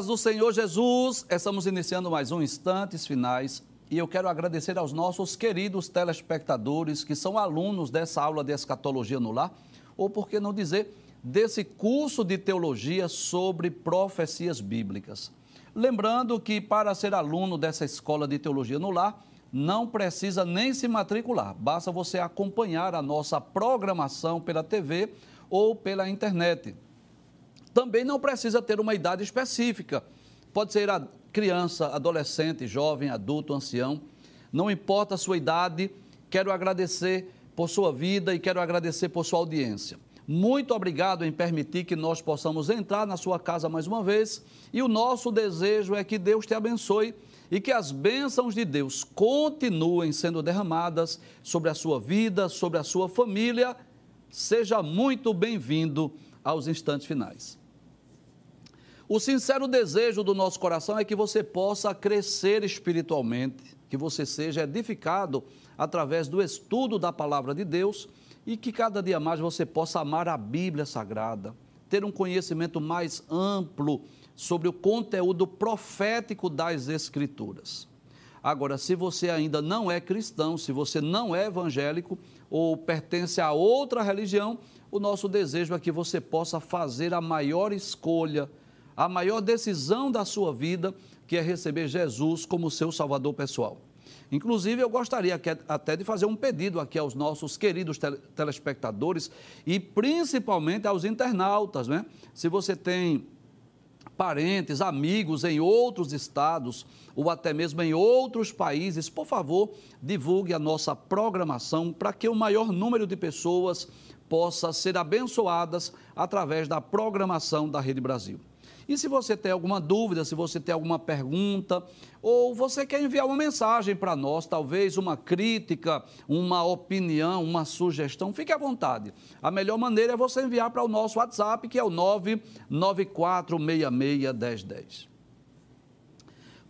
Paz do Senhor Jesus, estamos iniciando mais um Instantes Finais e eu quero agradecer aos nossos queridos telespectadores que são alunos dessa aula de escatologia no lar, ou por que não dizer, desse curso de teologia sobre profecias bíblicas. Lembrando que para ser aluno dessa escola de teologia no lar, não precisa nem se matricular, basta você acompanhar a nossa programação pela TV ou pela internet. Também não precisa ter uma idade específica. Pode ser a criança, adolescente, jovem, adulto, ancião. Não importa a sua idade, quero agradecer por sua vida e quero agradecer por sua audiência. Muito obrigado em permitir que nós possamos entrar na sua casa mais uma vez. E o nosso desejo é que Deus te abençoe e que as bênçãos de Deus continuem sendo derramadas sobre a sua vida, sobre a sua família. Seja muito bem-vindo aos instantes finais. O sincero desejo do nosso coração é que você possa crescer espiritualmente, que você seja edificado através do estudo da palavra de Deus e que cada dia mais você possa amar a Bíblia Sagrada, ter um conhecimento mais amplo sobre o conteúdo profético das Escrituras. Agora, se você ainda não é cristão, se você não é evangélico ou pertence a outra religião, o nosso desejo é que você possa fazer a maior escolha a maior decisão da sua vida, que é receber Jesus como seu Salvador pessoal. Inclusive, eu gostaria até de fazer um pedido aqui aos nossos queridos telespectadores e principalmente aos internautas, né? Se você tem parentes, amigos em outros estados ou até mesmo em outros países, por favor, divulgue a nossa programação para que o maior número de pessoas possa ser abençoadas através da programação da Rede Brasil. E se você tem alguma dúvida, se você tem alguma pergunta, ou você quer enviar uma mensagem para nós, talvez uma crítica, uma opinião, uma sugestão, fique à vontade. A melhor maneira é você enviar para o nosso WhatsApp, que é o 994661010.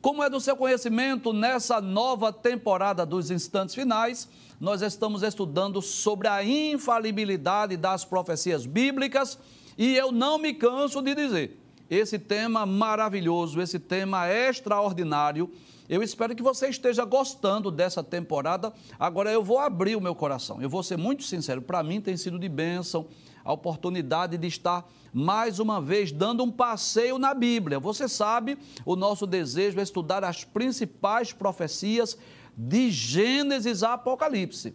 Como é do seu conhecimento, nessa nova temporada dos Instantes Finais, nós estamos estudando sobre a infalibilidade das profecias bíblicas e eu não me canso de dizer esse tema maravilhoso, esse tema extraordinário. Eu espero que você esteja gostando dessa temporada. Agora eu vou abrir o meu coração. Eu vou ser muito sincero, para mim tem sido de bênção a oportunidade de estar mais uma vez dando um passeio na Bíblia. Você sabe, o nosso desejo é estudar as principais profecias de Gênesis a Apocalipse.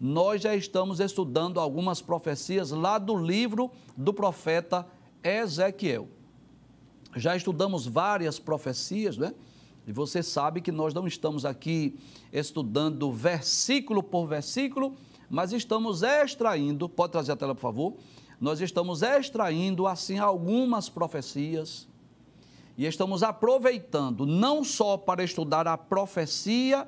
Nós já estamos estudando algumas profecias lá do livro do profeta Ezequiel já estudamos várias profecias, né? E você sabe que nós não estamos aqui estudando versículo por versículo, mas estamos extraindo, pode trazer a tela, por favor? Nós estamos extraindo, assim, algumas profecias e estamos aproveitando não só para estudar a profecia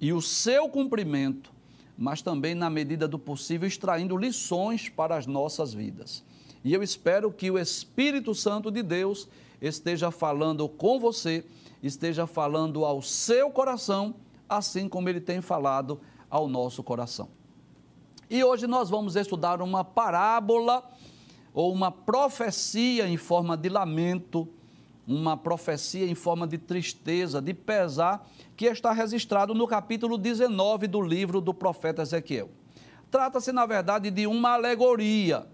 e o seu cumprimento, mas também, na medida do possível, extraindo lições para as nossas vidas. E eu espero que o Espírito Santo de Deus esteja falando com você, esteja falando ao seu coração, assim como ele tem falado ao nosso coração. E hoje nós vamos estudar uma parábola ou uma profecia em forma de lamento, uma profecia em forma de tristeza, de pesar, que está registrado no capítulo 19 do livro do profeta Ezequiel. Trata-se, na verdade, de uma alegoria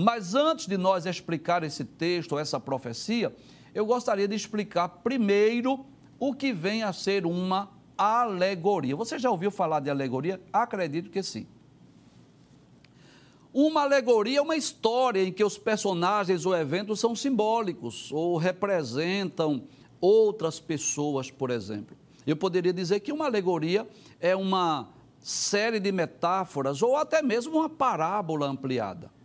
mas antes de nós explicar esse texto, essa profecia, eu gostaria de explicar primeiro o que vem a ser uma alegoria. Você já ouviu falar de alegoria? Acredito que sim. Uma alegoria é uma história em que os personagens ou eventos são simbólicos ou representam outras pessoas, por exemplo. Eu poderia dizer que uma alegoria é uma série de metáforas ou até mesmo uma parábola ampliada.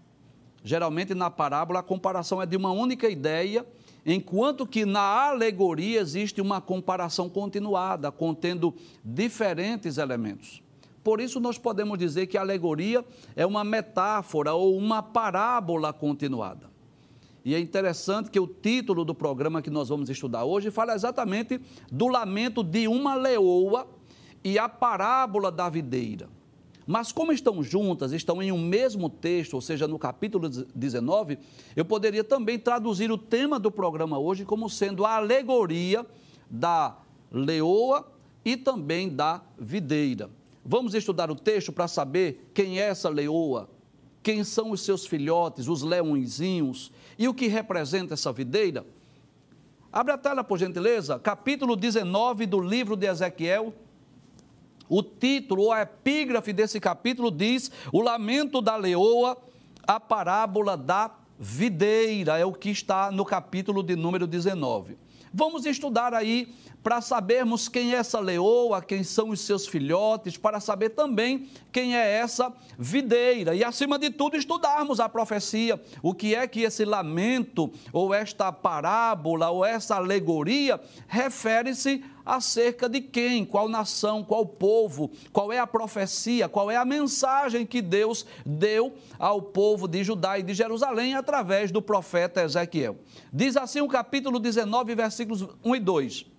Geralmente na parábola a comparação é de uma única ideia, enquanto que na alegoria existe uma comparação continuada, contendo diferentes elementos. Por isso nós podemos dizer que a alegoria é uma metáfora ou uma parábola continuada. E é interessante que o título do programa que nós vamos estudar hoje fala exatamente do lamento de uma leoa e a parábola da videira. Mas como estão juntas, estão em um mesmo texto, ou seja, no capítulo 19, eu poderia também traduzir o tema do programa hoje como sendo a alegoria da leoa e também da videira. Vamos estudar o texto para saber quem é essa leoa, quem são os seus filhotes, os leõezinhos e o que representa essa videira. Abre a tela, por gentileza, capítulo 19 do livro de Ezequiel. O título ou a epígrafe desse capítulo diz: O lamento da leoa, a parábola da videira, é o que está no capítulo de número 19. Vamos estudar aí para sabermos quem é essa leoa, quem são os seus filhotes, para saber também quem é essa videira. E, acima de tudo, estudarmos a profecia, o que é que esse lamento, ou esta parábola, ou essa alegoria refere-se acerca de quem, qual nação, qual povo, qual é a profecia, qual é a mensagem que Deus deu ao povo de Judá e de Jerusalém através do profeta Ezequiel. Diz assim o capítulo 19, versículos 1 e 2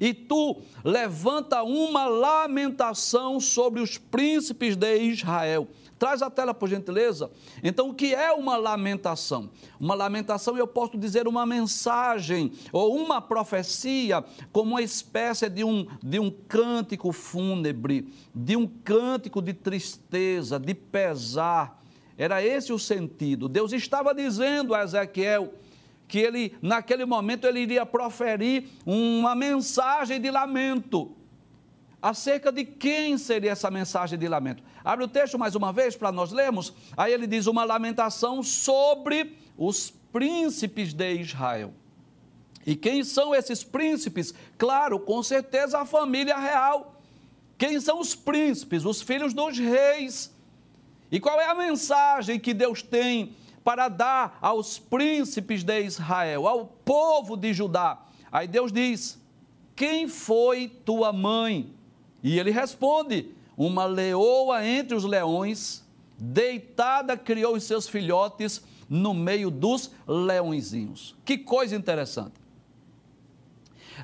e tu levanta uma lamentação sobre os príncipes de Israel. Traz a tela, por gentileza. Então, o que é uma lamentação? Uma lamentação, eu posso dizer, uma mensagem ou uma profecia, como uma espécie de um, de um cântico fúnebre, de um cântico de tristeza, de pesar. Era esse o sentido. Deus estava dizendo a Ezequiel: que ele, naquele momento, ele iria proferir uma mensagem de lamento. Acerca de quem seria essa mensagem de lamento? Abre o texto mais uma vez para nós lermos. Aí ele diz uma lamentação sobre os príncipes de Israel. E quem são esses príncipes? Claro, com certeza a família real. Quem são os príncipes? Os filhos dos reis. E qual é a mensagem que Deus tem para dar aos príncipes de Israel, ao povo de Judá. Aí Deus diz: Quem foi tua mãe? E ele responde: Uma leoa entre os leões, deitada criou os seus filhotes no meio dos leõezinhos. Que coisa interessante.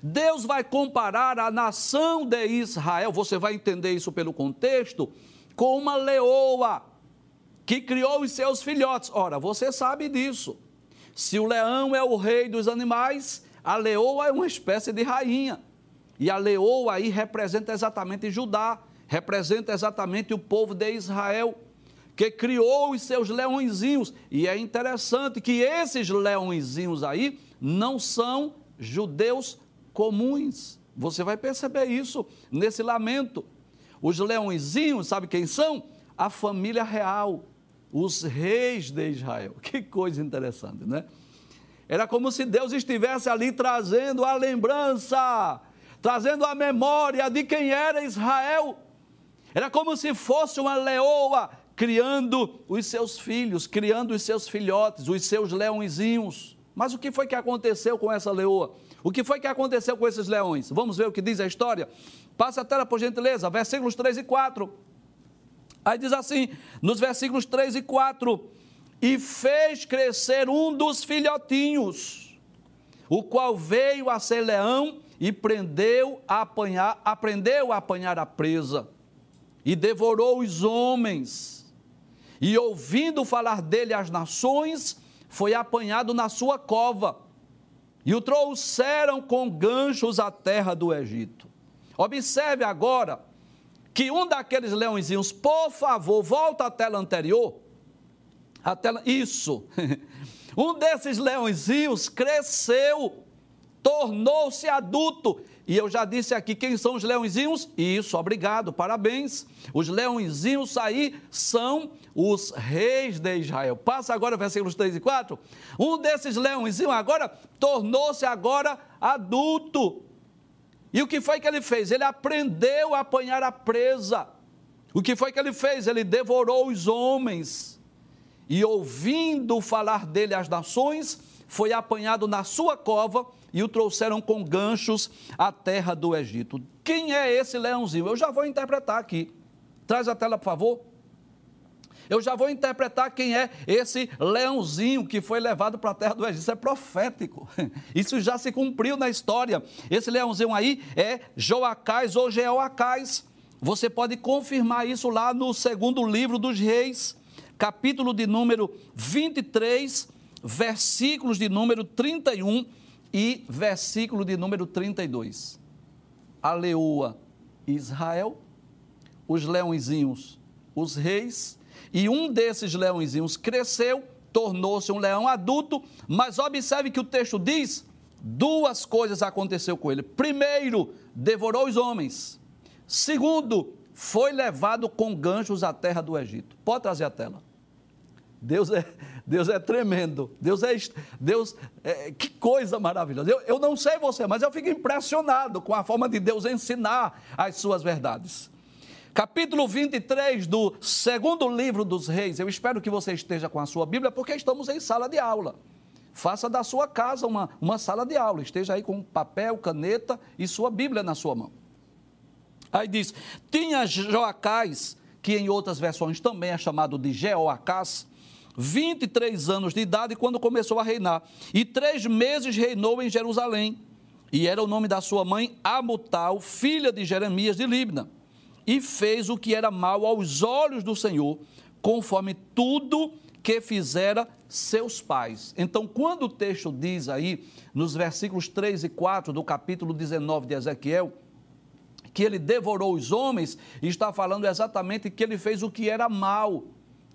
Deus vai comparar a nação de Israel, você vai entender isso pelo contexto, com uma leoa que criou os seus filhotes. Ora, você sabe disso. Se o leão é o rei dos animais, a leoa é uma espécie de rainha. E a leoa aí representa exatamente Judá, representa exatamente o povo de Israel, que criou os seus leõezinhos. E é interessante que esses leõezinhos aí não são judeus comuns. Você vai perceber isso nesse lamento. Os leõezinhos, sabe quem são? A família real, os reis de Israel. Que coisa interessante, né? Era como se Deus estivesse ali trazendo a lembrança, trazendo a memória de quem era Israel. Era como se fosse uma leoa criando os seus filhos, criando os seus filhotes, os seus leõezinhos. Mas o que foi que aconteceu com essa leoa? O que foi que aconteceu com esses leões? Vamos ver o que diz a história? Passa a tela, por gentileza, versículos 3 e 4. Aí diz assim, nos versículos 3 e 4: E fez crescer um dos filhotinhos, o qual veio a ser leão e prendeu a apanhar, aprendeu a apanhar a presa, e devorou os homens. E ouvindo falar dele as nações, foi apanhado na sua cova, e o trouxeram com ganchos à terra do Egito. Observe agora que um daqueles leõezinhos, por favor, volta à tela anterior. A tela, isso. Um desses leõezinhos cresceu, tornou-se adulto. E eu já disse aqui quem são os leõezinhos? Isso, obrigado, parabéns. Os leõezinhos aí são os reis de Israel. Passa agora versículos 3 e 4. Um desses leõezinhos agora tornou-se agora adulto. E o que foi que ele fez? Ele aprendeu a apanhar a presa. O que foi que ele fez? Ele devorou os homens. E ouvindo falar dele às nações, foi apanhado na sua cova e o trouxeram com ganchos à terra do Egito. Quem é esse leãozinho? Eu já vou interpretar aqui. Traz a tela, por favor. Eu já vou interpretar quem é esse leãozinho que foi levado para a terra do Egito. Isso é profético. Isso já se cumpriu na história. Esse leãozinho aí é Joacás ou Jeoacás. Você pode confirmar isso lá no segundo livro dos Reis, capítulo de número 23, versículos de número 31 e versículo de número 32. A leoa Israel, os leõezinhos, os reis, e um desses leõezinhos cresceu, tornou-se um leão adulto, mas observe que o texto diz: duas coisas aconteceu com ele. Primeiro, devorou os homens. Segundo, foi levado com ganchos à terra do Egito. Pode trazer a tela. Deus é, Deus é tremendo. Deus é. Deus, é, que coisa maravilhosa. Eu, eu não sei você, mas eu fico impressionado com a forma de Deus ensinar as suas verdades. Capítulo 23 do segundo livro dos reis. Eu espero que você esteja com a sua Bíblia, porque estamos em sala de aula. Faça da sua casa uma, uma sala de aula. Esteja aí com papel, caneta e sua Bíblia na sua mão. Aí diz: Tinha Joacás, que em outras versões também é chamado de Jeoacás, 23 anos de idade quando começou a reinar, e três meses reinou em Jerusalém. E era o nome da sua mãe Amutal, filha de Jeremias de Libna. E fez o que era mal aos olhos do Senhor, conforme tudo que fizera seus pais. Então, quando o texto diz aí, nos versículos 3 e 4 do capítulo 19 de Ezequiel, que ele devorou os homens, está falando exatamente que ele fez o que era mal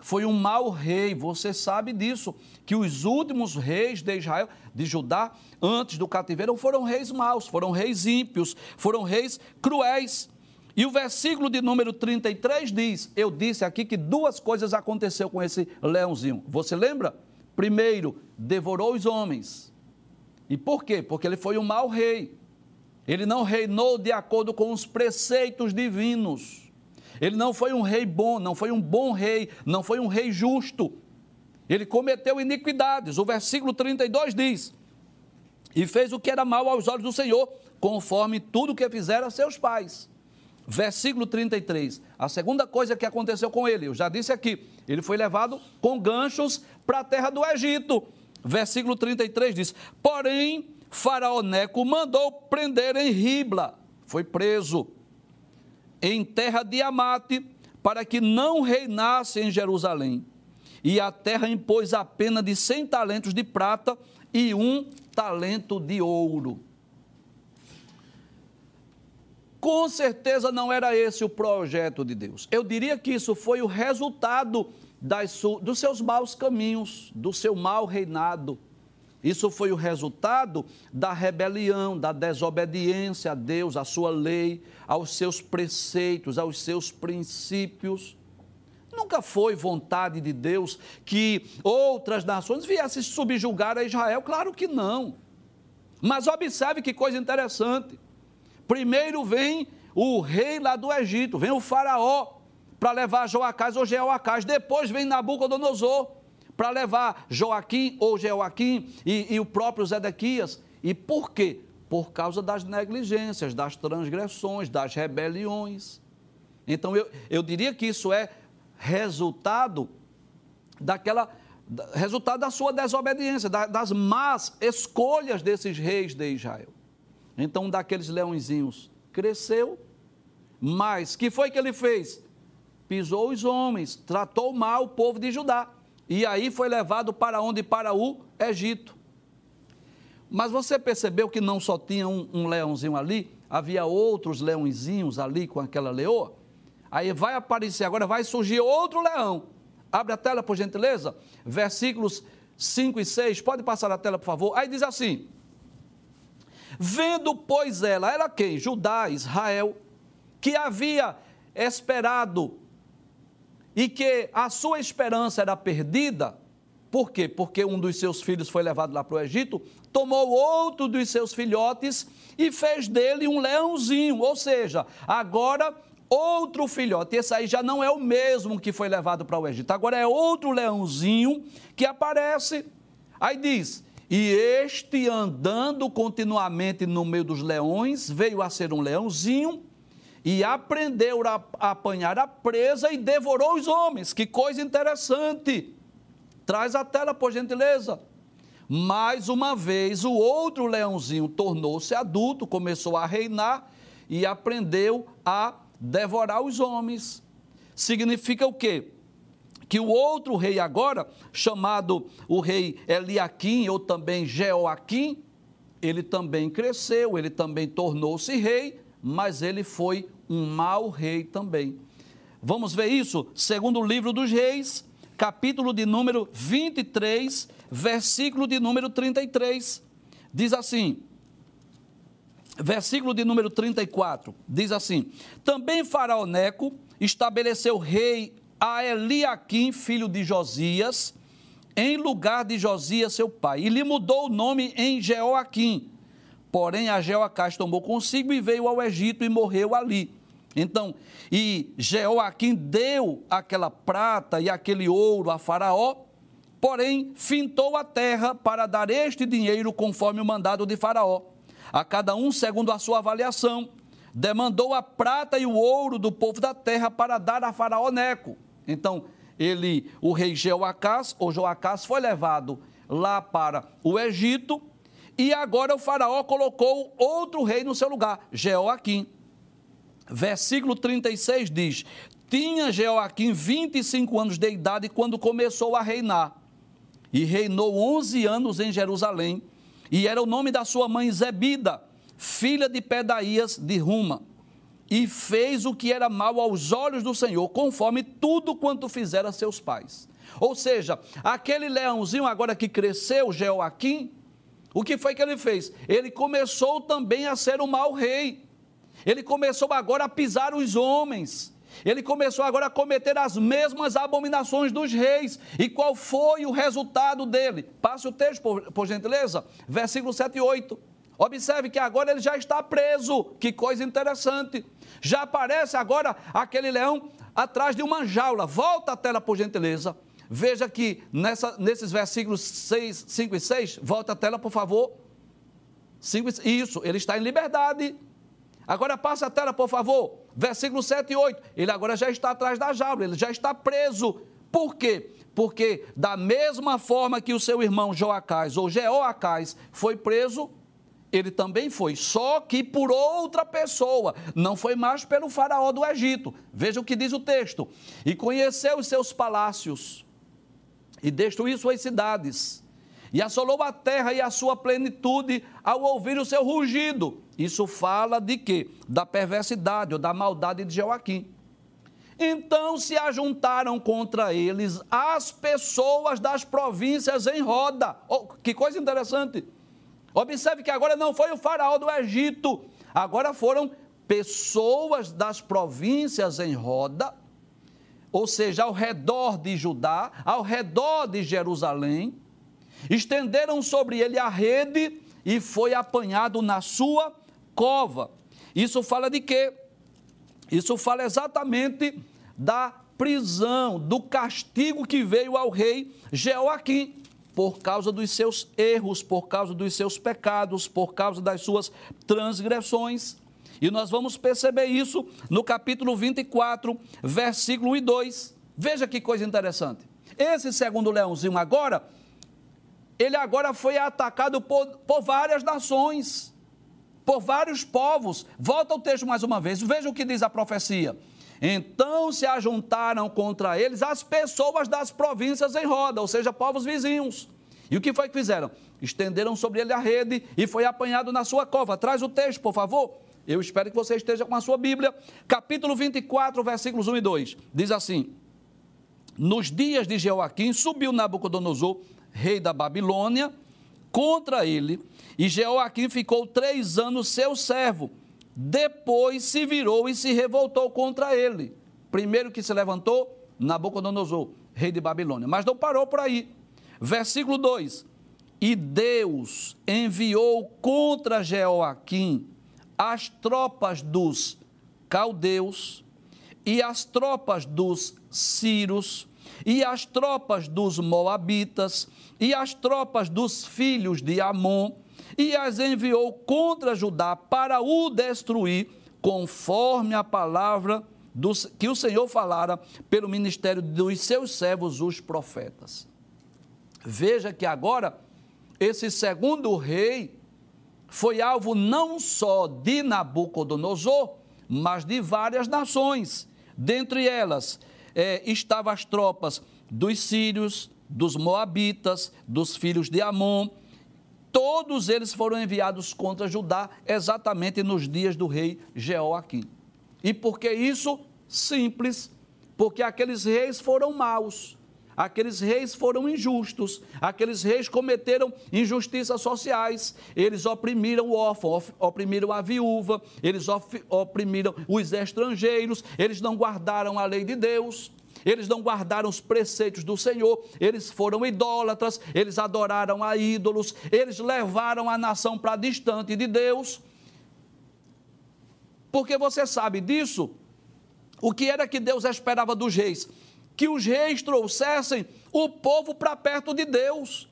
foi um mau rei, você sabe disso, que os últimos reis de Israel, de Judá, antes do cativeiro, foram reis maus, foram reis ímpios, foram reis cruéis. E o versículo de número 33 diz: Eu disse aqui que duas coisas aconteceu com esse leãozinho. Você lembra? Primeiro, devorou os homens. E por quê? Porque ele foi um mau rei. Ele não reinou de acordo com os preceitos divinos. Ele não foi um rei bom, não foi um bom rei, não foi um rei justo. Ele cometeu iniquidades. O versículo 32 diz: E fez o que era mal aos olhos do Senhor, conforme tudo que fizeram seus pais. Versículo 33. A segunda coisa que aconteceu com ele, eu já disse aqui, ele foi levado com ganchos para a terra do Egito. Versículo 33 diz: Porém, Faraó Neco mandou prender em Ribla, foi preso em terra de Amate, para que não reinasse em Jerusalém. E a terra impôs a pena de cem talentos de prata e um talento de ouro. Com certeza não era esse o projeto de Deus. Eu diria que isso foi o resultado das, dos seus maus caminhos, do seu mau reinado isso foi o resultado da rebelião, da desobediência a Deus, à sua lei, aos seus preceitos, aos seus princípios. Nunca foi vontade de Deus que outras nações viessem subjugar a Israel, claro que não. Mas observe que coisa interessante. Primeiro vem o rei lá do Egito, vem o faraó para levar Joacás ou Jeoacás, depois vem Nabucodonosor para levar Joaquim ou Jeoaquim e, e o próprio Zedequias. E por quê? Por causa das negligências, das transgressões, das rebeliões. Então eu, eu diria que isso é resultado daquela resultado da sua desobediência, das más escolhas desses reis de Israel. Então, daqueles leõezinhos cresceu, mas que foi que ele fez? Pisou os homens, tratou mal o povo de Judá e aí foi levado para onde? Para o Egito. Mas você percebeu que não só tinha um, um leãozinho ali, havia outros leõezinhos ali com aquela leoa? Aí vai aparecer, agora vai surgir outro leão. Abre a tela, por gentileza. Versículos 5 e 6. Pode passar a tela, por favor. Aí diz assim: Vendo, pois, ela, ela quem? Judá, Israel, que havia esperado e que a sua esperança era perdida, por quê? Porque um dos seus filhos foi levado lá para o Egito, tomou outro dos seus filhotes e fez dele um leãozinho, ou seja, agora outro filhote. Esse aí já não é o mesmo que foi levado para o Egito, agora é outro leãozinho que aparece. Aí diz: e este andando continuamente no meio dos leões, veio a ser um leãozinho e aprendeu a apanhar a presa e devorou os homens. Que coisa interessante! Traz a tela, por gentileza. Mais uma vez, o outro leãozinho tornou-se adulto, começou a reinar e aprendeu a devorar os homens. Significa o quê? Que o outro rei agora, chamado o rei Eliaquim ou também Jeoaquim, ele também cresceu, ele também tornou-se rei, mas ele foi um mau rei também. Vamos ver isso? Segundo o livro dos reis, capítulo de número 23, versículo de número 33. Diz assim: versículo de número 34, diz assim: Também Faraó Neco estabeleceu rei a Eliaquim, filho de Josias, em lugar de Josias, seu pai, e lhe mudou o nome em Jeoaquim. Porém, a Jeoacás tomou consigo e veio ao Egito e morreu ali. Então, e Jeoaquim deu aquela prata e aquele ouro a Faraó, porém, fintou a terra para dar este dinheiro conforme o mandado de Faraó a cada um segundo a sua avaliação. Demandou a prata e o ouro do povo da terra para dar a Faraó Neco. Então, ele, o rei Jeoacás, ou Joacás, foi levado lá para o Egito e agora o Faraó colocou outro rei no seu lugar, Jeoaquim. Versículo 36 diz: Tinha Jeoaquim 25 anos de idade quando começou a reinar, e reinou 11 anos em Jerusalém e era o nome da sua mãe Zebida, filha de Pedaías de Ruma. E fez o que era mal aos olhos do Senhor, conforme tudo quanto fizera seus pais. Ou seja, aquele leãozinho agora que cresceu, Jeoaquim, o que foi que ele fez? Ele começou também a ser um mau rei. Ele começou agora a pisar os homens. Ele começou agora a cometer as mesmas abominações dos reis. E qual foi o resultado dele? Passe o texto, por, por gentileza. Versículo 7 e 8. Observe que agora ele já está preso. Que coisa interessante. Já aparece agora aquele leão atrás de uma jaula. Volta a tela, por gentileza. Veja que nessa, nesses versículos 6, 5 e 6, volta a tela, por favor. 5, isso, ele está em liberdade. Agora passa a tela, por favor. Versículo 7 e 8. Ele agora já está atrás da jaula, ele já está preso. Por quê? Porque da mesma forma que o seu irmão Joacás ou Jeoacás foi preso, ele também foi, só que por outra pessoa, não foi mais pelo faraó do Egito. Veja o que diz o texto. E conheceu os seus palácios e destruiu suas cidades e assolou a terra e a sua plenitude ao ouvir o seu rugido. Isso fala de quê? Da perversidade ou da maldade de Joaquim. Então se ajuntaram contra eles as pessoas das províncias em roda. Oh, que coisa interessante. Observe que agora não foi o faraó do Egito, agora foram pessoas das províncias em roda, ou seja, ao redor de Judá, ao redor de Jerusalém, Estenderam sobre ele a rede e foi apanhado na sua cova. Isso fala de quê? Isso fala exatamente da prisão, do castigo que veio ao rei Jeoaquim por causa dos seus erros, por causa dos seus pecados, por causa das suas transgressões. E nós vamos perceber isso no capítulo 24, versículo 1 e 2. Veja que coisa interessante. Esse segundo leãozinho agora ele agora foi atacado por, por várias nações, por vários povos. Volta o texto mais uma vez, veja o que diz a profecia. Então se ajuntaram contra eles as pessoas das províncias em roda, ou seja, povos vizinhos. E o que foi que fizeram? Estenderam sobre ele a rede e foi apanhado na sua cova. Traz o texto, por favor. Eu espero que você esteja com a sua Bíblia. Capítulo 24, versículos 1 e 2. Diz assim: Nos dias de Jeoaquim subiu Nabucodonosor rei da Babilônia, contra ele, e Jeoaquim ficou três anos seu servo. Depois se virou e se revoltou contra ele. Primeiro que se levantou, Nabucodonosor, rei de Babilônia. Mas não parou por aí. Versículo 2: E Deus enviou contra Jeoaquim as tropas dos caldeus e as tropas dos sírios e as tropas dos Moabitas, e as tropas dos filhos de Amon, e as enviou contra Judá para o destruir, conforme a palavra que o Senhor falara pelo ministério dos seus servos, os profetas. Veja que agora, esse segundo rei foi alvo não só de Nabucodonosor, mas de várias nações. Dentre elas é, estavam as tropas dos sírios, dos moabitas, dos filhos de Amon. Todos eles foram enviados contra Judá exatamente nos dias do rei Jeoaquim. E por que isso? Simples, porque aqueles reis foram maus Aqueles reis foram injustos, aqueles reis cometeram injustiças sociais, eles oprimiram o órfão, oprimiram a viúva, eles oprimiram os estrangeiros, eles não guardaram a lei de Deus, eles não guardaram os preceitos do Senhor, eles foram idólatras, eles adoraram a ídolos, eles levaram a nação para distante de Deus. Porque você sabe disso, o que era que Deus esperava dos reis? Que os reis trouxessem o povo para perto de Deus.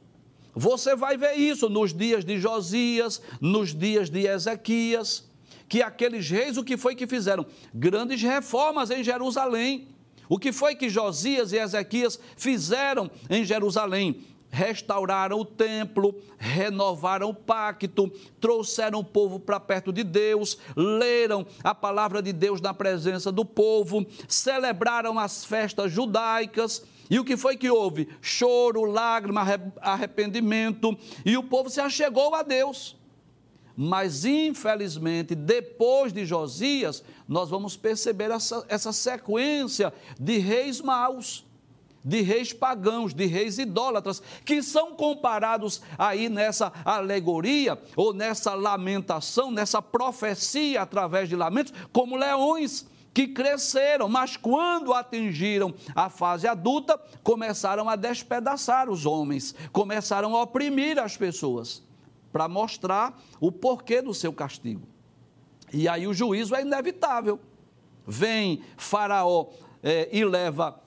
Você vai ver isso nos dias de Josias, nos dias de Ezequias, que aqueles reis o que foi que fizeram? Grandes reformas em Jerusalém. O que foi que Josias e Ezequias fizeram em Jerusalém? Restauraram o templo, renovaram o pacto, trouxeram o povo para perto de Deus, leram a palavra de Deus na presença do povo, celebraram as festas judaicas. E o que foi que houve? Choro, lágrima, arrependimento, e o povo se achegou a Deus. Mas, infelizmente, depois de Josias, nós vamos perceber essa, essa sequência de reis maus de reis pagãos, de reis idólatras, que são comparados aí nessa alegoria ou nessa lamentação, nessa profecia através de lamentos, como leões que cresceram, mas quando atingiram a fase adulta, começaram a despedaçar os homens, começaram a oprimir as pessoas, para mostrar o porquê do seu castigo. E aí o juízo é inevitável. Vem Faraó é, e leva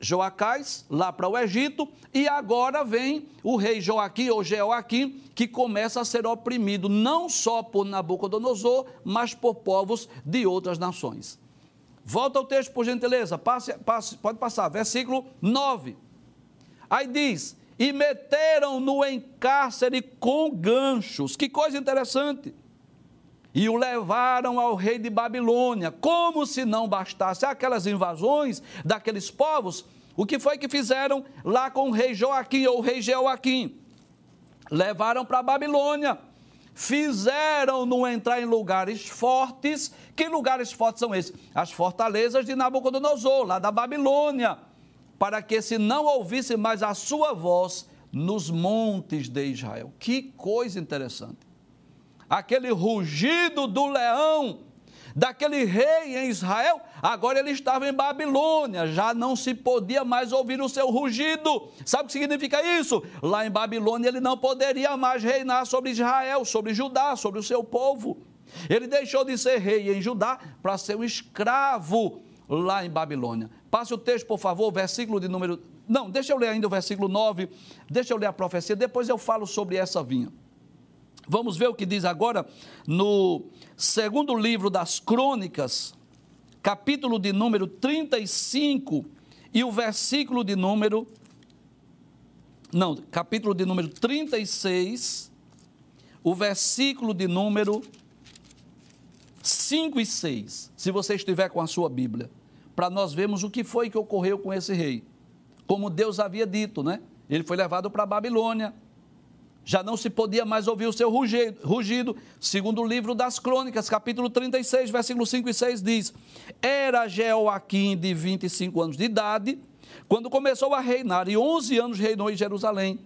Joacás lá para o Egito e agora vem o rei Joaquim ou Jeoaquim que começa a ser oprimido não só por Nabucodonosor, mas por povos de outras nações. Volta ao texto, por gentileza, passe, passe, pode passar, versículo 9. Aí diz: E meteram-no em cárcere com ganchos. Que coisa interessante e o levaram ao rei de Babilônia. Como se não bastasse aquelas invasões daqueles povos, o que foi que fizeram lá com o rei Joaquim ou o rei Jeoaquim? Levaram para Babilônia. Fizeram-no entrar em lugares fortes. Que lugares fortes são esses? As fortalezas de Nabucodonosor, lá da Babilônia, para que se não ouvisse mais a sua voz nos montes de Israel. Que coisa interessante aquele rugido do leão, daquele rei em Israel, agora ele estava em Babilônia, já não se podia mais ouvir o seu rugido. Sabe o que significa isso? Lá em Babilônia ele não poderia mais reinar sobre Israel, sobre Judá, sobre o seu povo. Ele deixou de ser rei em Judá para ser um escravo lá em Babilônia. Passe o texto, por favor, versículo de número. Não, deixa eu ler ainda o versículo 9, deixa eu ler a profecia, depois eu falo sobre essa vinha. Vamos ver o que diz agora no segundo livro das Crônicas, capítulo de número 35 e o versículo de número. Não, capítulo de número 36, o versículo de número 5 e 6, se você estiver com a sua Bíblia, para nós vermos o que foi que ocorreu com esse rei. Como Deus havia dito, né? Ele foi levado para a Babilônia, já não se podia mais ouvir o seu rugido. Segundo o livro das Crônicas, capítulo 36, versículos 5 e 6 diz: Era Jeoaquim de 25 anos de idade, quando começou a reinar, e 11 anos reinou em Jerusalém,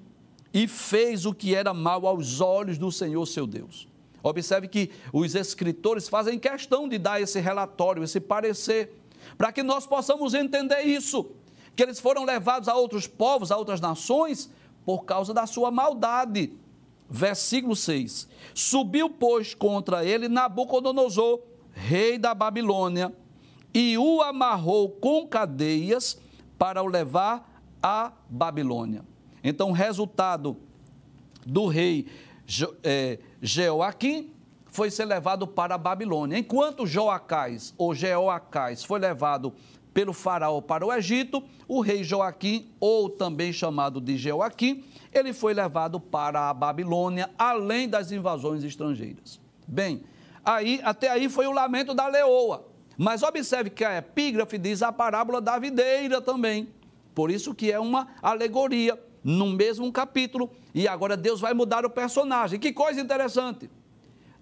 e fez o que era mal aos olhos do Senhor seu Deus. Observe que os escritores fazem questão de dar esse relatório, esse parecer, para que nós possamos entender isso, que eles foram levados a outros povos, a outras nações, por causa da sua maldade. Versículo 6: Subiu, pois, contra ele Nabucodonosor, rei da Babilônia, e o amarrou com cadeias para o levar à Babilônia. Então, o resultado do rei é, Jeoaquim foi ser levado para a Babilônia. Enquanto Joacás ou Jeoacás foi levado pelo faraó para o Egito, o rei Joaquim, ou também chamado de Joaquim, ele foi levado para a Babilônia, além das invasões estrangeiras. Bem, aí, até aí foi o lamento da leoa. Mas observe que a epígrafe diz a parábola da videira também. Por isso que é uma alegoria no mesmo capítulo. E agora Deus vai mudar o personagem. Que coisa interessante.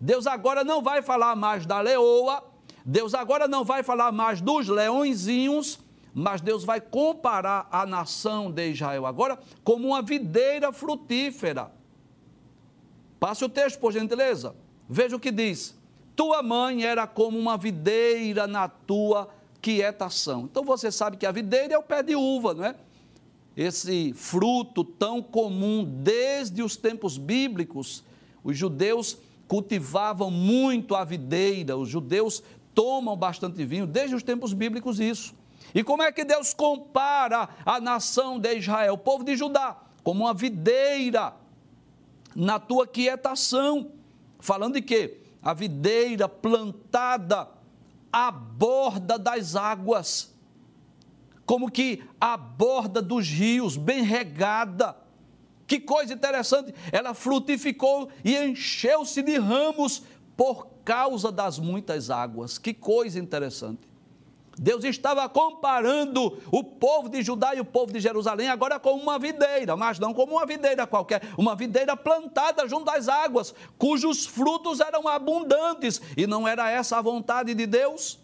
Deus agora não vai falar mais da leoa, Deus agora não vai falar mais dos leõezinhos, mas Deus vai comparar a nação de Israel agora como uma videira frutífera. Passe o texto, por gentileza. Veja o que diz. Tua mãe era como uma videira na tua quietação. Então você sabe que a videira é o pé de uva, não é? Esse fruto tão comum desde os tempos bíblicos. Os judeus cultivavam muito a videira, os judeus tomam bastante vinho, desde os tempos bíblicos isso. E como é que Deus compara a nação de Israel, o povo de Judá, como uma videira na tua quietação? Falando de quê? A videira plantada à borda das águas, como que à borda dos rios, bem regada. Que coisa interessante, ela frutificou e encheu-se de ramos por causa das muitas águas. Que coisa interessante. Deus estava comparando o povo de Judá e o povo de Jerusalém agora com uma videira, mas não como uma videira qualquer, uma videira plantada junto às águas, cujos frutos eram abundantes, e não era essa a vontade de Deus?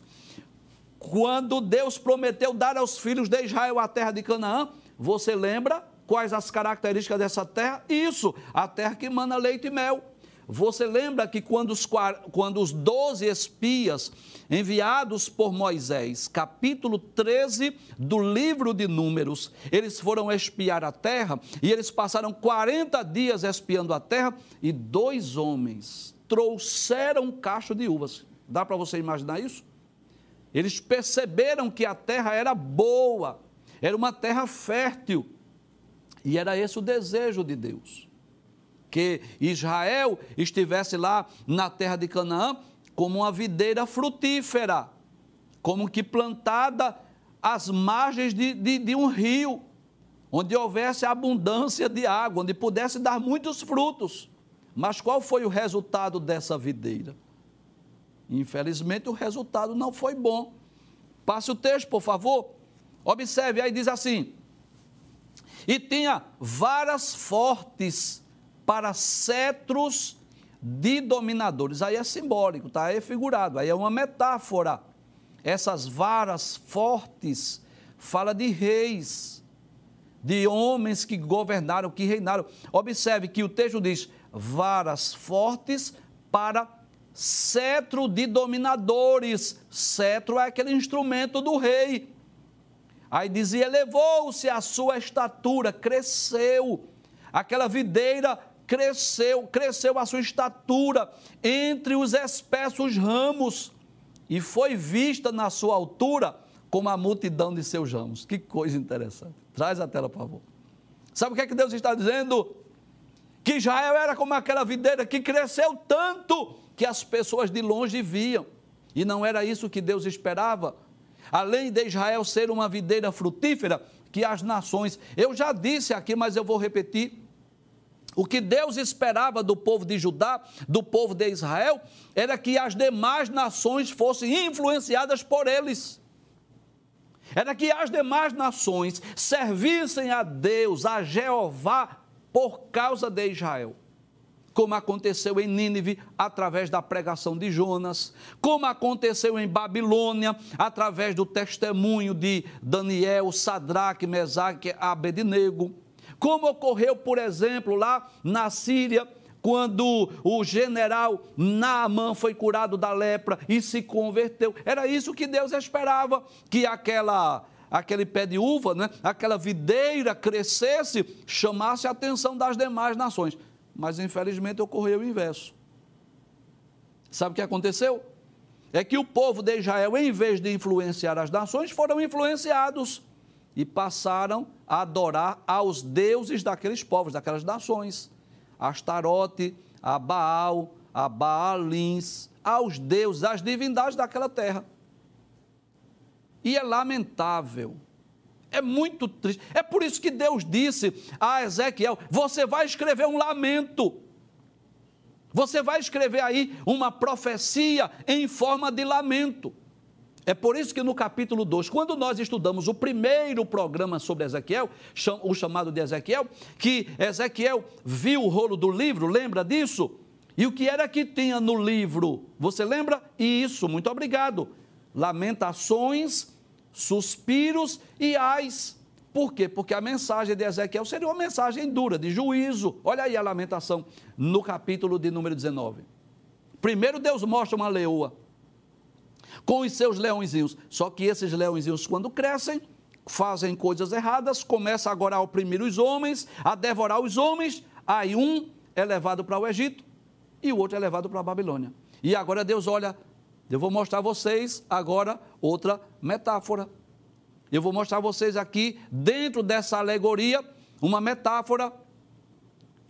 Quando Deus prometeu dar aos filhos de Israel a terra de Canaã, você lembra quais as características dessa terra? Isso, a terra que mana leite e mel. Você lembra que quando os, quando os 12 espias enviados por Moisés, capítulo 13 do livro de Números, eles foram espiar a terra e eles passaram 40 dias espiando a terra e dois homens trouxeram um cacho de uvas. Dá para você imaginar isso? Eles perceberam que a terra era boa, era uma terra fértil. E era esse o desejo de Deus que Israel estivesse lá na terra de Canaã como uma videira frutífera, como que plantada às margens de, de, de um rio, onde houvesse abundância de água, onde pudesse dar muitos frutos. Mas qual foi o resultado dessa videira? Infelizmente, o resultado não foi bom. Passe o texto, por favor. Observe, aí diz assim: E tinha varas fortes para cetros de dominadores. Aí é simbólico, tá? Aí é figurado, aí é uma metáfora. Essas varas fortes fala de reis, de homens que governaram, que reinaram. Observe que o texto diz: varas fortes para cetro de dominadores. Cetro é aquele instrumento do rei. Aí dizia: elevou-se a sua estatura, cresceu. Aquela videira cresceu, cresceu a sua estatura entre os espessos ramos e foi vista na sua altura como a multidão de seus ramos. Que coisa interessante. Traz a tela, por favor. Sabe o que é que Deus está dizendo? Que Israel era como aquela videira que cresceu tanto que as pessoas de longe viam. E não era isso que Deus esperava. Além de Israel ser uma videira frutífera, que as nações, eu já disse aqui, mas eu vou repetir, o que Deus esperava do povo de Judá, do povo de Israel, era que as demais nações fossem influenciadas por eles. Era que as demais nações servissem a Deus, a Jeová, por causa de Israel. Como aconteceu em Nínive, através da pregação de Jonas, como aconteceu em Babilônia, através do testemunho de Daniel, Sadraque, Mesaque, Abednego como ocorreu, por exemplo, lá na Síria, quando o general Naaman foi curado da lepra e se converteu. Era isso que Deus esperava, que aquela aquele pé de uva, né, aquela videira crescesse, chamasse a atenção das demais nações. Mas infelizmente ocorreu o inverso. Sabe o que aconteceu? É que o povo de Israel, em vez de influenciar as nações, foram influenciados e passaram a adorar aos deuses daqueles povos, daquelas nações. Astarote, a Baal, a Baalins, aos deuses, às divindades daquela terra. E é lamentável. É muito triste. É por isso que Deus disse a Ezequiel: Você vai escrever um lamento. Você vai escrever aí uma profecia em forma de lamento. É por isso que no capítulo 2, quando nós estudamos o primeiro programa sobre Ezequiel, o chamado de Ezequiel, que Ezequiel viu o rolo do livro, lembra disso? E o que era que tinha no livro? Você lembra? Isso, muito obrigado. Lamentações, suspiros e ais. Por quê? Porque a mensagem de Ezequiel seria uma mensagem dura, de juízo. Olha aí a lamentação no capítulo de número 19. Primeiro Deus mostra uma leoa com os seus leõezinhos. Só que esses leõezinhos, quando crescem, fazem coisas erradas, começam agora a oprimir os homens, a devorar os homens. Aí um é levado para o Egito e o outro é levado para a Babilônia. E agora Deus olha, eu vou mostrar a vocês agora outra metáfora. Eu vou mostrar a vocês aqui, dentro dessa alegoria, uma metáfora.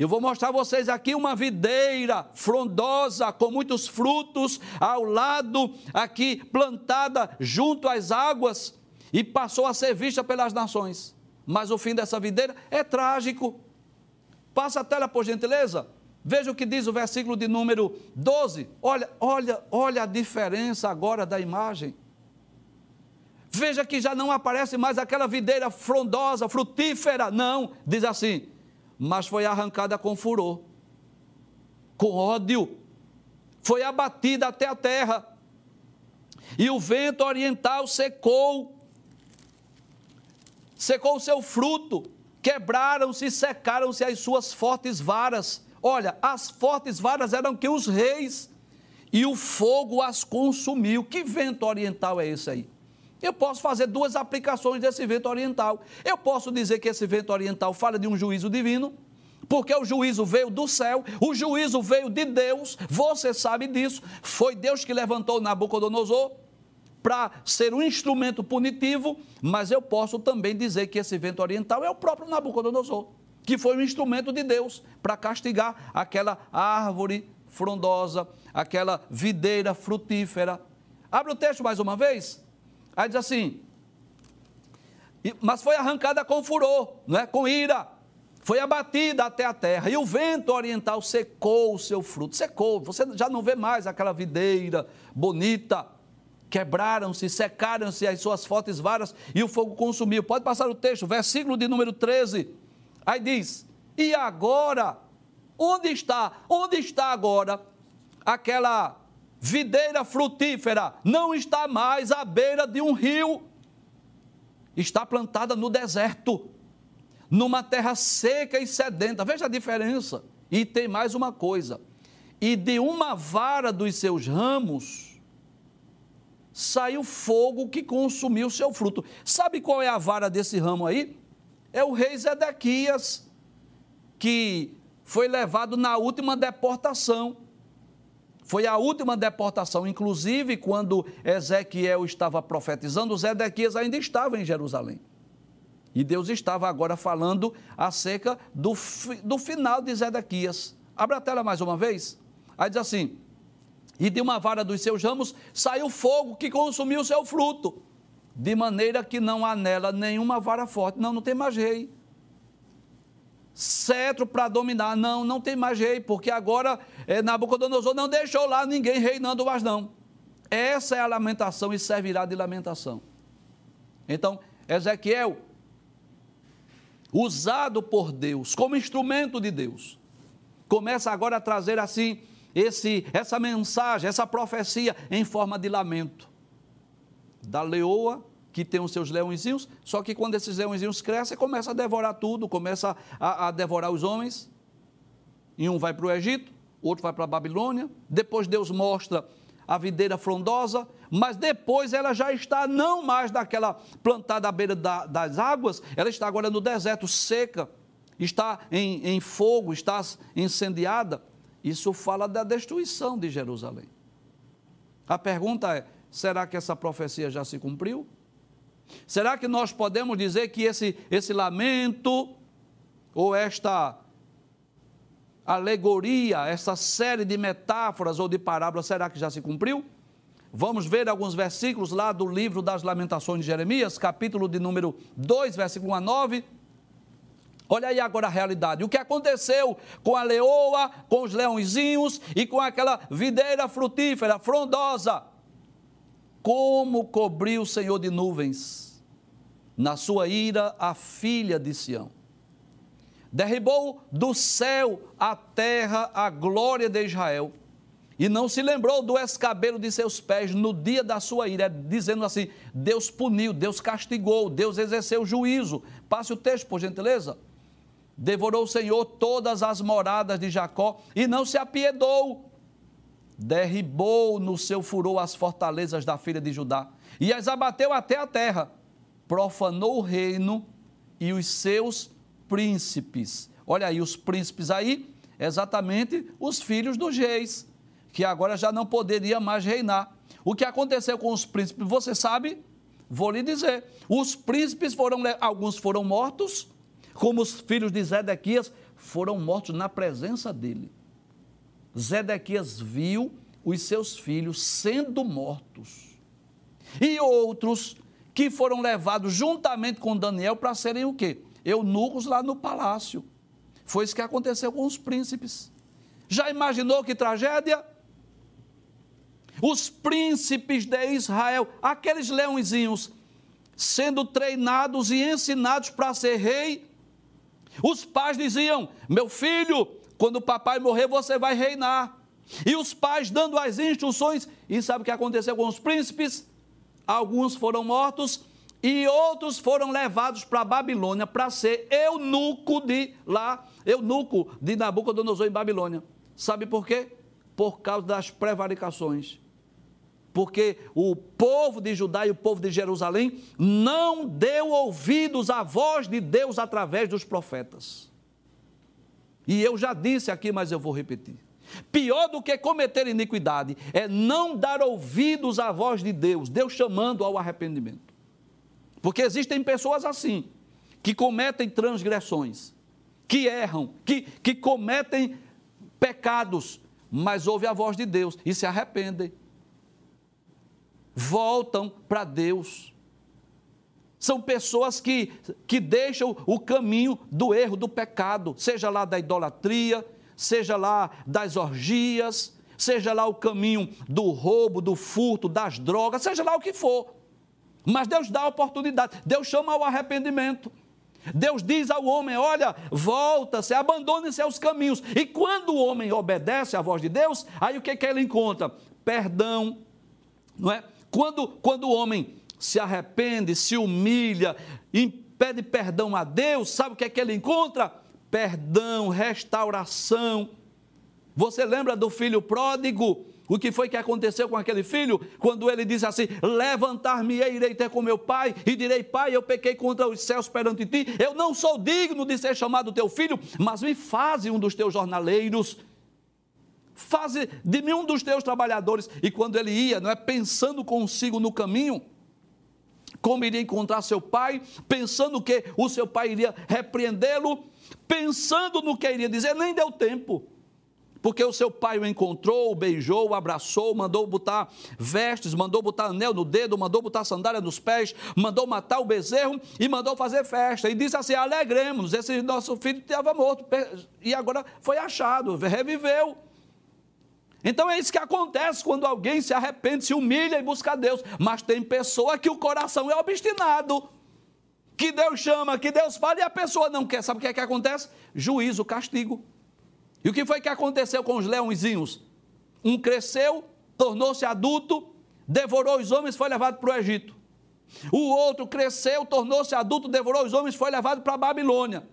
Eu vou mostrar a vocês aqui uma videira frondosa, com muitos frutos, ao lado, aqui plantada junto às águas, e passou a ser vista pelas nações. Mas o fim dessa videira é trágico. Passa a tela, por gentileza. Veja o que diz o versículo de número 12. Olha, olha, olha a diferença agora da imagem. Veja que já não aparece mais aquela videira frondosa, frutífera. Não, diz assim, mas foi arrancada com furor, com ódio, foi abatida até a terra. E o vento oriental secou, secou o seu fruto, quebraram-se e secaram-se as suas fortes varas. Olha, as fortes varas eram que os reis, e o fogo as consumiu. Que vento oriental é esse aí? Eu posso fazer duas aplicações desse vento oriental. Eu posso dizer que esse vento oriental fala de um juízo divino, porque o juízo veio do céu, o juízo veio de Deus, você sabe disso. Foi Deus que levantou Nabucodonosor para ser um instrumento punitivo, mas eu posso também dizer que esse vento oriental é o próprio Nabucodonosor, que foi um instrumento de Deus para castigar aquela árvore frondosa, aquela videira frutífera. Abre o texto mais uma vez. Aí diz assim: mas foi arrancada com furor, não é? com ira, foi abatida até a terra, e o vento oriental secou o seu fruto, secou, você já não vê mais aquela videira bonita, quebraram-se, secaram-se as suas fortes varas, e o fogo consumiu. Pode passar o texto, versículo de número 13, aí diz, e agora, onde está, onde está agora aquela videira frutífera não está mais à beira de um rio, está plantada no deserto, numa terra seca e sedenta. Veja a diferença. E tem mais uma coisa: e de uma vara dos seus ramos saiu fogo que consumiu seu fruto. Sabe qual é a vara desse ramo aí? É o rei Zedequias, que foi levado na última deportação foi a última deportação, inclusive quando Ezequiel estava profetizando, Zedequias ainda estava em Jerusalém. E Deus estava agora falando acerca do, do final de Zedequias. Abra a tela mais uma vez. Aí diz assim: E de uma vara dos seus ramos saiu fogo que consumiu o seu fruto, de maneira que não há nela nenhuma vara forte. Não, não tem mais rei cetro para dominar. Não, não tem mais rei, porque agora é, Nabucodonosor não deixou lá ninguém reinando mais não. Essa é a lamentação e servirá de lamentação. Então, Ezequiel, usado por Deus, como instrumento de Deus, começa agora a trazer assim esse, essa mensagem, essa profecia em forma de lamento. Da leoa que tem os seus leõezinhos, só que quando esses leõezinhos crescem, começa a devorar tudo, começa a, a devorar os homens. E um vai para o Egito, outro vai para a Babilônia. Depois Deus mostra a videira frondosa, mas depois ela já está não mais daquela plantada à beira da, das águas, ela está agora no deserto, seca, está em, em fogo, está incendiada. Isso fala da destruição de Jerusalém. A pergunta é: será que essa profecia já se cumpriu? Será que nós podemos dizer que esse, esse lamento ou esta alegoria, essa série de metáforas ou de parábolas, será que já se cumpriu? Vamos ver alguns versículos lá do livro das Lamentações de Jeremias, capítulo de número 2, versículo 1 a 9. Olha aí agora a realidade. O que aconteceu com a leoa, com os leõezinhos e com aquela videira frutífera, frondosa. Como cobriu o Senhor de nuvens, na sua ira, a filha de Sião. Derribou do céu a terra a glória de Israel e não se lembrou do escabelo de seus pés no dia da sua ira, dizendo assim: Deus puniu, Deus castigou, Deus exerceu juízo. Passe o texto, por gentileza. Devorou o Senhor todas as moradas de Jacó e não se apiedou. Derribou no seu furor as fortalezas da filha de Judá e as abateu até a terra. Profanou o reino e os seus príncipes. Olha aí, os príncipes aí, exatamente os filhos dos reis, que agora já não poderia mais reinar. O que aconteceu com os príncipes, você sabe? Vou lhe dizer. Os príncipes foram, alguns foram mortos, como os filhos de Zedequias foram mortos na presença dele. Zedequias viu os seus filhos sendo mortos. E outros que foram levados juntamente com Daniel para serem o quê? Eunucos lá no palácio. Foi isso que aconteceu com os príncipes. Já imaginou que tragédia? Os príncipes de Israel, aqueles leõezinhos, sendo treinados e ensinados para ser rei, os pais diziam: Meu filho, quando o papai morrer, você vai reinar. E os pais dando as instruções, e sabe o que aconteceu com os príncipes? Alguns foram mortos e outros foram levados para a Babilônia para ser eunuco de lá, eunuco de Nabucodonosor em Babilônia. Sabe por quê? Por causa das prevaricações. Porque o povo de Judá e o povo de Jerusalém não deu ouvidos à voz de Deus através dos profetas. E eu já disse aqui, mas eu vou repetir. Pior do que cometer iniquidade é não dar ouvidos à voz de Deus, Deus chamando ao arrependimento. Porque existem pessoas assim, que cometem transgressões, que erram, que, que cometem pecados, mas ouvem a voz de Deus e se arrependem voltam para Deus. São pessoas que, que deixam o caminho do erro, do pecado, seja lá da idolatria, seja lá das orgias, seja lá o caminho do roubo, do furto, das drogas, seja lá o que for. Mas Deus dá a oportunidade, Deus chama ao arrependimento. Deus diz ao homem: Olha, volta-se, abandone seus caminhos. E quando o homem obedece à voz de Deus, aí o que, que ele encontra? Perdão, não é? Quando, quando o homem se arrepende, se humilha, pede perdão a Deus, sabe o que é que ele encontra? Perdão, restauração. Você lembra do filho pródigo? O que foi que aconteceu com aquele filho? Quando ele disse assim: Levantar-me-ei, irei ter com meu pai, e direi: Pai, eu pequei contra os céus perante ti, eu não sou digno de ser chamado teu filho, mas me faze um dos teus jornaleiros faze de mim um dos teus trabalhadores. E quando ele ia, não é pensando consigo no caminho, como iria encontrar seu pai, pensando que o seu pai iria repreendê-lo, pensando no que iria dizer, nem deu tempo. Porque o seu pai o encontrou, o beijou, o abraçou, mandou botar vestes, mandou botar anel no dedo, mandou botar sandália nos pés, mandou matar o bezerro e mandou fazer festa. E disse assim: alegremos, esse nosso filho estava morto e agora foi achado, reviveu. Então é isso que acontece quando alguém se arrepende, se humilha e busca Deus. Mas tem pessoa que o coração é obstinado. Que Deus chama, que Deus fala e a pessoa não quer. Sabe o que é que acontece? Juízo, castigo. E o que foi que aconteceu com os leõezinhos? Um cresceu, tornou-se adulto, devorou os homens, foi levado para o Egito. O outro cresceu, tornou-se adulto, devorou os homens, foi levado para a Babilônia.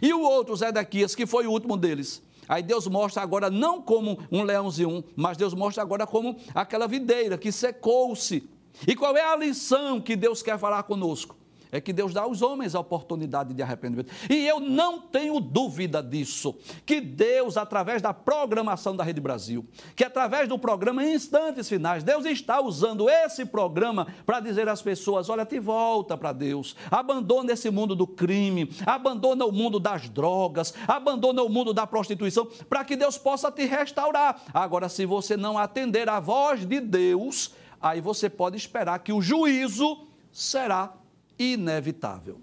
E o outro, Zedequias, que foi o último deles, Aí Deus mostra agora não como um leãozinho, mas Deus mostra agora como aquela videira que secou-se. E qual é a lição que Deus quer falar conosco? É que Deus dá aos homens a oportunidade de arrependimento. E eu não tenho dúvida disso, que Deus, através da programação da Rede Brasil, que através do programa instantes finais, Deus está usando esse programa para dizer às pessoas: olha, te volta para Deus, abandona esse mundo do crime, abandona o mundo das drogas, abandona o mundo da prostituição, para que Deus possa te restaurar. Agora, se você não atender à voz de Deus, aí você pode esperar que o juízo será inevitável.